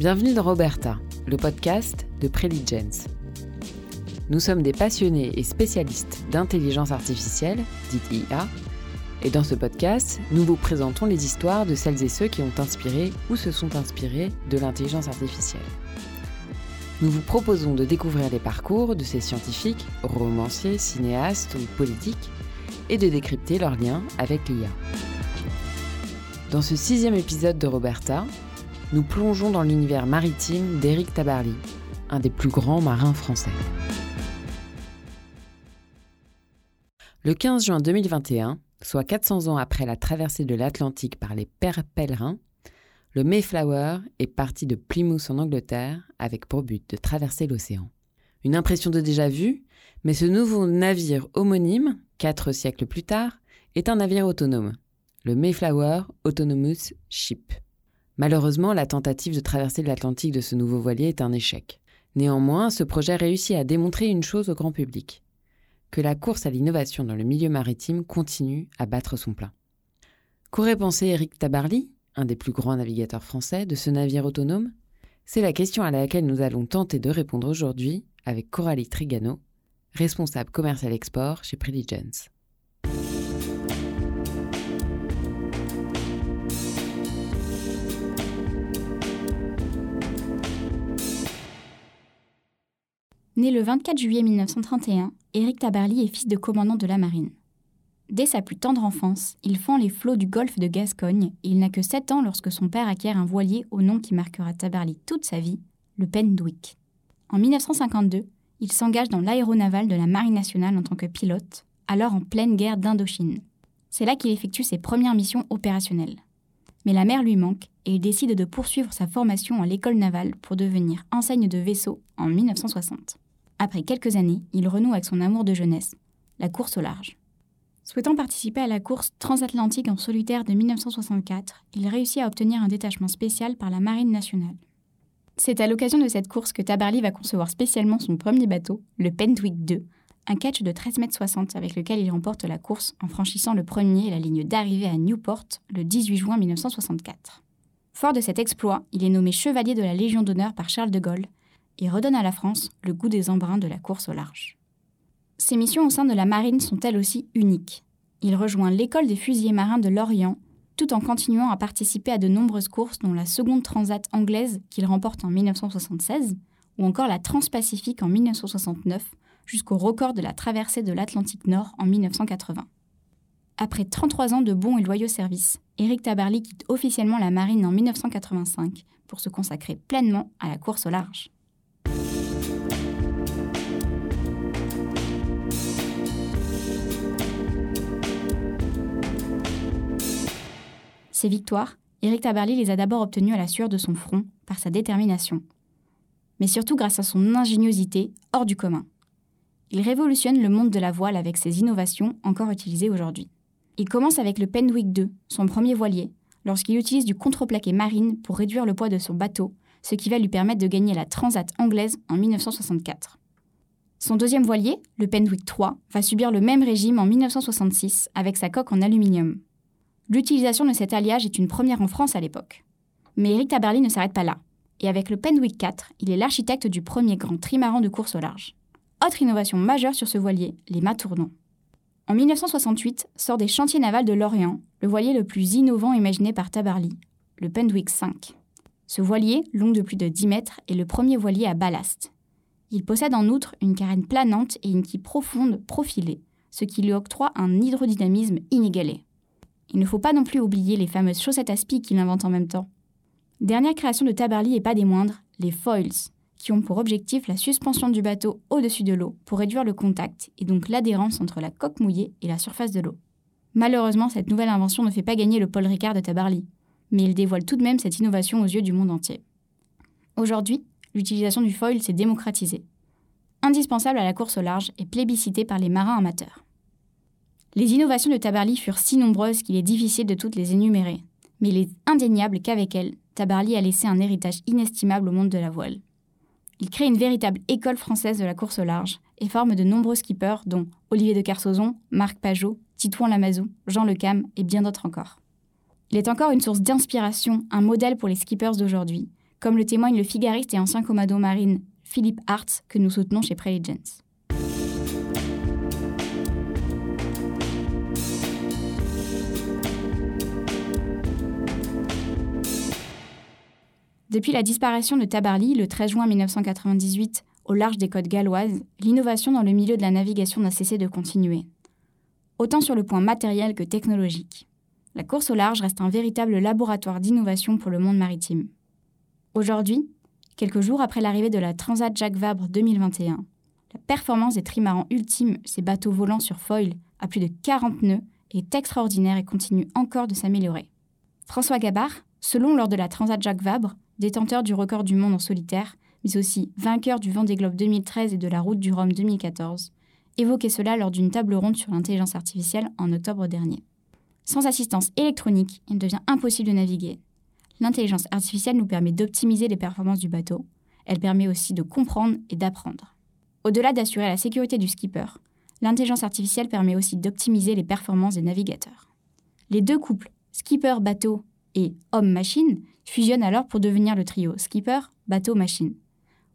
Bienvenue dans Roberta, le podcast de Preligence. Nous sommes des passionnés et spécialistes d'intelligence artificielle, dite IA, et dans ce podcast, nous vous présentons les histoires de celles et ceux qui ont inspiré ou se sont inspirés de l'intelligence artificielle. Nous vous proposons de découvrir les parcours de ces scientifiques, romanciers, cinéastes ou politiques, et de décrypter leurs liens avec l'IA. Dans ce sixième épisode de Roberta, nous plongeons dans l'univers maritime d'Éric Tabarly, un des plus grands marins français. Le 15 juin 2021, soit 400 ans après la traversée de l'Atlantique par les pères pèlerins, le Mayflower est parti de Plymouth en Angleterre avec pour but de traverser l'océan. Une impression de déjà-vu, mais ce nouveau navire homonyme, quatre siècles plus tard, est un navire autonome, le Mayflower Autonomous Ship. Malheureusement, la tentative de traverser l'Atlantique de ce nouveau voilier est un échec. Néanmoins, ce projet réussit à démontrer une chose au grand public que la course à l'innovation dans le milieu maritime continue à battre son plein. Qu'aurait pensé Éric Tabarly, un des plus grands navigateurs français, de ce navire autonome? C'est la question à laquelle nous allons tenter de répondre aujourd'hui avec Coralie Trigano, responsable commercial export chez Preligence. Né le 24 juillet 1931, Éric Tabarly est fils de commandant de la marine. Dès sa plus tendre enfance, il fend les flots du golfe de Gascogne et il n'a que 7 ans lorsque son père acquiert un voilier au nom qui marquera Tabarly toute sa vie, le Pendwick. En 1952, il s'engage dans l'aéronaval de la Marine nationale en tant que pilote, alors en pleine guerre d'Indochine. C'est là qu'il effectue ses premières missions opérationnelles. Mais la mer lui manque et il décide de poursuivre sa formation à l'école navale pour devenir enseigne de vaisseau en 1960. Après quelques années, il renoue avec son amour de jeunesse, la course au large. Souhaitant participer à la course transatlantique en solitaire de 1964, il réussit à obtenir un détachement spécial par la Marine nationale. C'est à l'occasion de cette course que Tabarly va concevoir spécialement son premier bateau, le Pendwick II, un catch de 13,60 m avec lequel il remporte la course en franchissant le premier la ligne d'arrivée à Newport le 18 juin 1964. Fort de cet exploit, il est nommé chevalier de la Légion d'honneur par Charles de Gaulle et redonne à la France le goût des embruns de la course au large. Ses missions au sein de la marine sont elles aussi uniques. Il rejoint l'école des fusiliers marins de Lorient tout en continuant à participer à de nombreuses courses dont la seconde transat anglaise qu'il remporte en 1976 ou encore la Transpacifique en 1969 jusqu'au record de la traversée de l'Atlantique Nord en 1980. Après 33 ans de bons et loyaux services, Éric Tabarly quitte officiellement la marine en 1985 pour se consacrer pleinement à la course au large. Ces victoires, Éric Tabarly les a d'abord obtenues à la sueur de son front par sa détermination, mais surtout grâce à son ingéniosité hors du commun. Il révolutionne le monde de la voile avec ses innovations encore utilisées aujourd'hui. Il commence avec le Pendwick 2, son premier voilier, lorsqu'il utilise du contreplaqué marine pour réduire le poids de son bateau, ce qui va lui permettre de gagner la Transat anglaise en 1964. Son deuxième voilier, le Pendwick 3, va subir le même régime en 1966 avec sa coque en aluminium. L'utilisation de cet alliage est une première en France à l'époque. Mais Eric Tabarly ne s'arrête pas là. Et avec le Penwick 4, il est l'architecte du premier grand trimaran de course au large. Autre innovation majeure sur ce voilier, les mâts tournants. En 1968 sort des chantiers navals de Lorient le voilier le plus innovant imaginé par Tabarly, le Pendwick 5. Ce voilier, long de plus de 10 mètres, est le premier voilier à ballast. Il possède en outre une carène planante et une quille profonde profilée, ce qui lui octroie un hydrodynamisme inégalé. Il ne faut pas non plus oublier les fameuses chaussettes à spi qu'il invente en même temps. Dernière création de Tabarly et pas des moindres, les foils, qui ont pour objectif la suspension du bateau au-dessus de l'eau pour réduire le contact et donc l'adhérence entre la coque mouillée et la surface de l'eau. Malheureusement, cette nouvelle invention ne fait pas gagner le Paul Ricard de Tabarly, mais il dévoile tout de même cette innovation aux yeux du monde entier. Aujourd'hui, l'utilisation du foil s'est démocratisée. Indispensable à la course au large et plébiscité par les marins amateurs. Les innovations de Tabarly furent si nombreuses qu'il est difficile de toutes les énumérer, mais il est indéniable qu'avec elles, Tabarly a laissé un héritage inestimable au monde de la voile. Il crée une véritable école française de la course au large et forme de nombreux skippers dont Olivier de Carsozon, Marc Pajot, Titouan Lamazou, Jean Lecam et bien d'autres encore. Il est encore une source d'inspiration, un modèle pour les skippers d'aujourd'hui, comme le témoigne le figariste et ancien commando marine Philippe Hart que nous soutenons chez Preligence. Depuis la disparition de Tabarly le 13 juin 1998 au large des côtes galloises, l'innovation dans le milieu de la navigation n'a cessé de continuer, autant sur le point matériel que technologique. La course au large reste un véritable laboratoire d'innovation pour le monde maritime. Aujourd'hui, quelques jours après l'arrivée de la Transat Jacques Vabre 2021, la performance des trimarans ultimes, ces bateaux volants sur foil à plus de 40 nœuds, est extraordinaire et continue encore de s'améliorer. François Gabard, selon lors de la Transat Jacques Vabre, détenteur du record du monde en solitaire, mais aussi vainqueur du Vendée Globe 2013 et de la Route du Rhum 2014, évoquait cela lors d'une table ronde sur l'intelligence artificielle en octobre dernier. Sans assistance électronique, il devient impossible de naviguer. L'intelligence artificielle nous permet d'optimiser les performances du bateau. Elle permet aussi de comprendre et d'apprendre. Au-delà d'assurer la sécurité du skipper, l'intelligence artificielle permet aussi d'optimiser les performances des navigateurs. Les deux couples, skipper-bateau et homme-machine, fusionnent alors pour devenir le trio skipper, bateau, machine.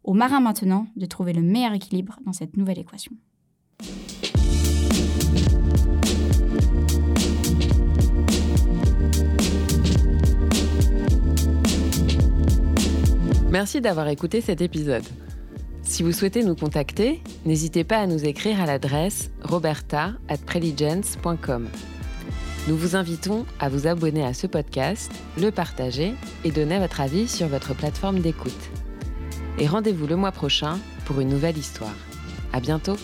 Au marin maintenant de trouver le meilleur équilibre dans cette nouvelle équation. Merci d'avoir écouté cet épisode. Si vous souhaitez nous contacter, n'hésitez pas à nous écrire à l'adresse roberta@preligence.com. Nous vous invitons à vous abonner à ce podcast, le partager et donner votre avis sur votre plateforme d'écoute. Et rendez-vous le mois prochain pour une nouvelle histoire. À bientôt!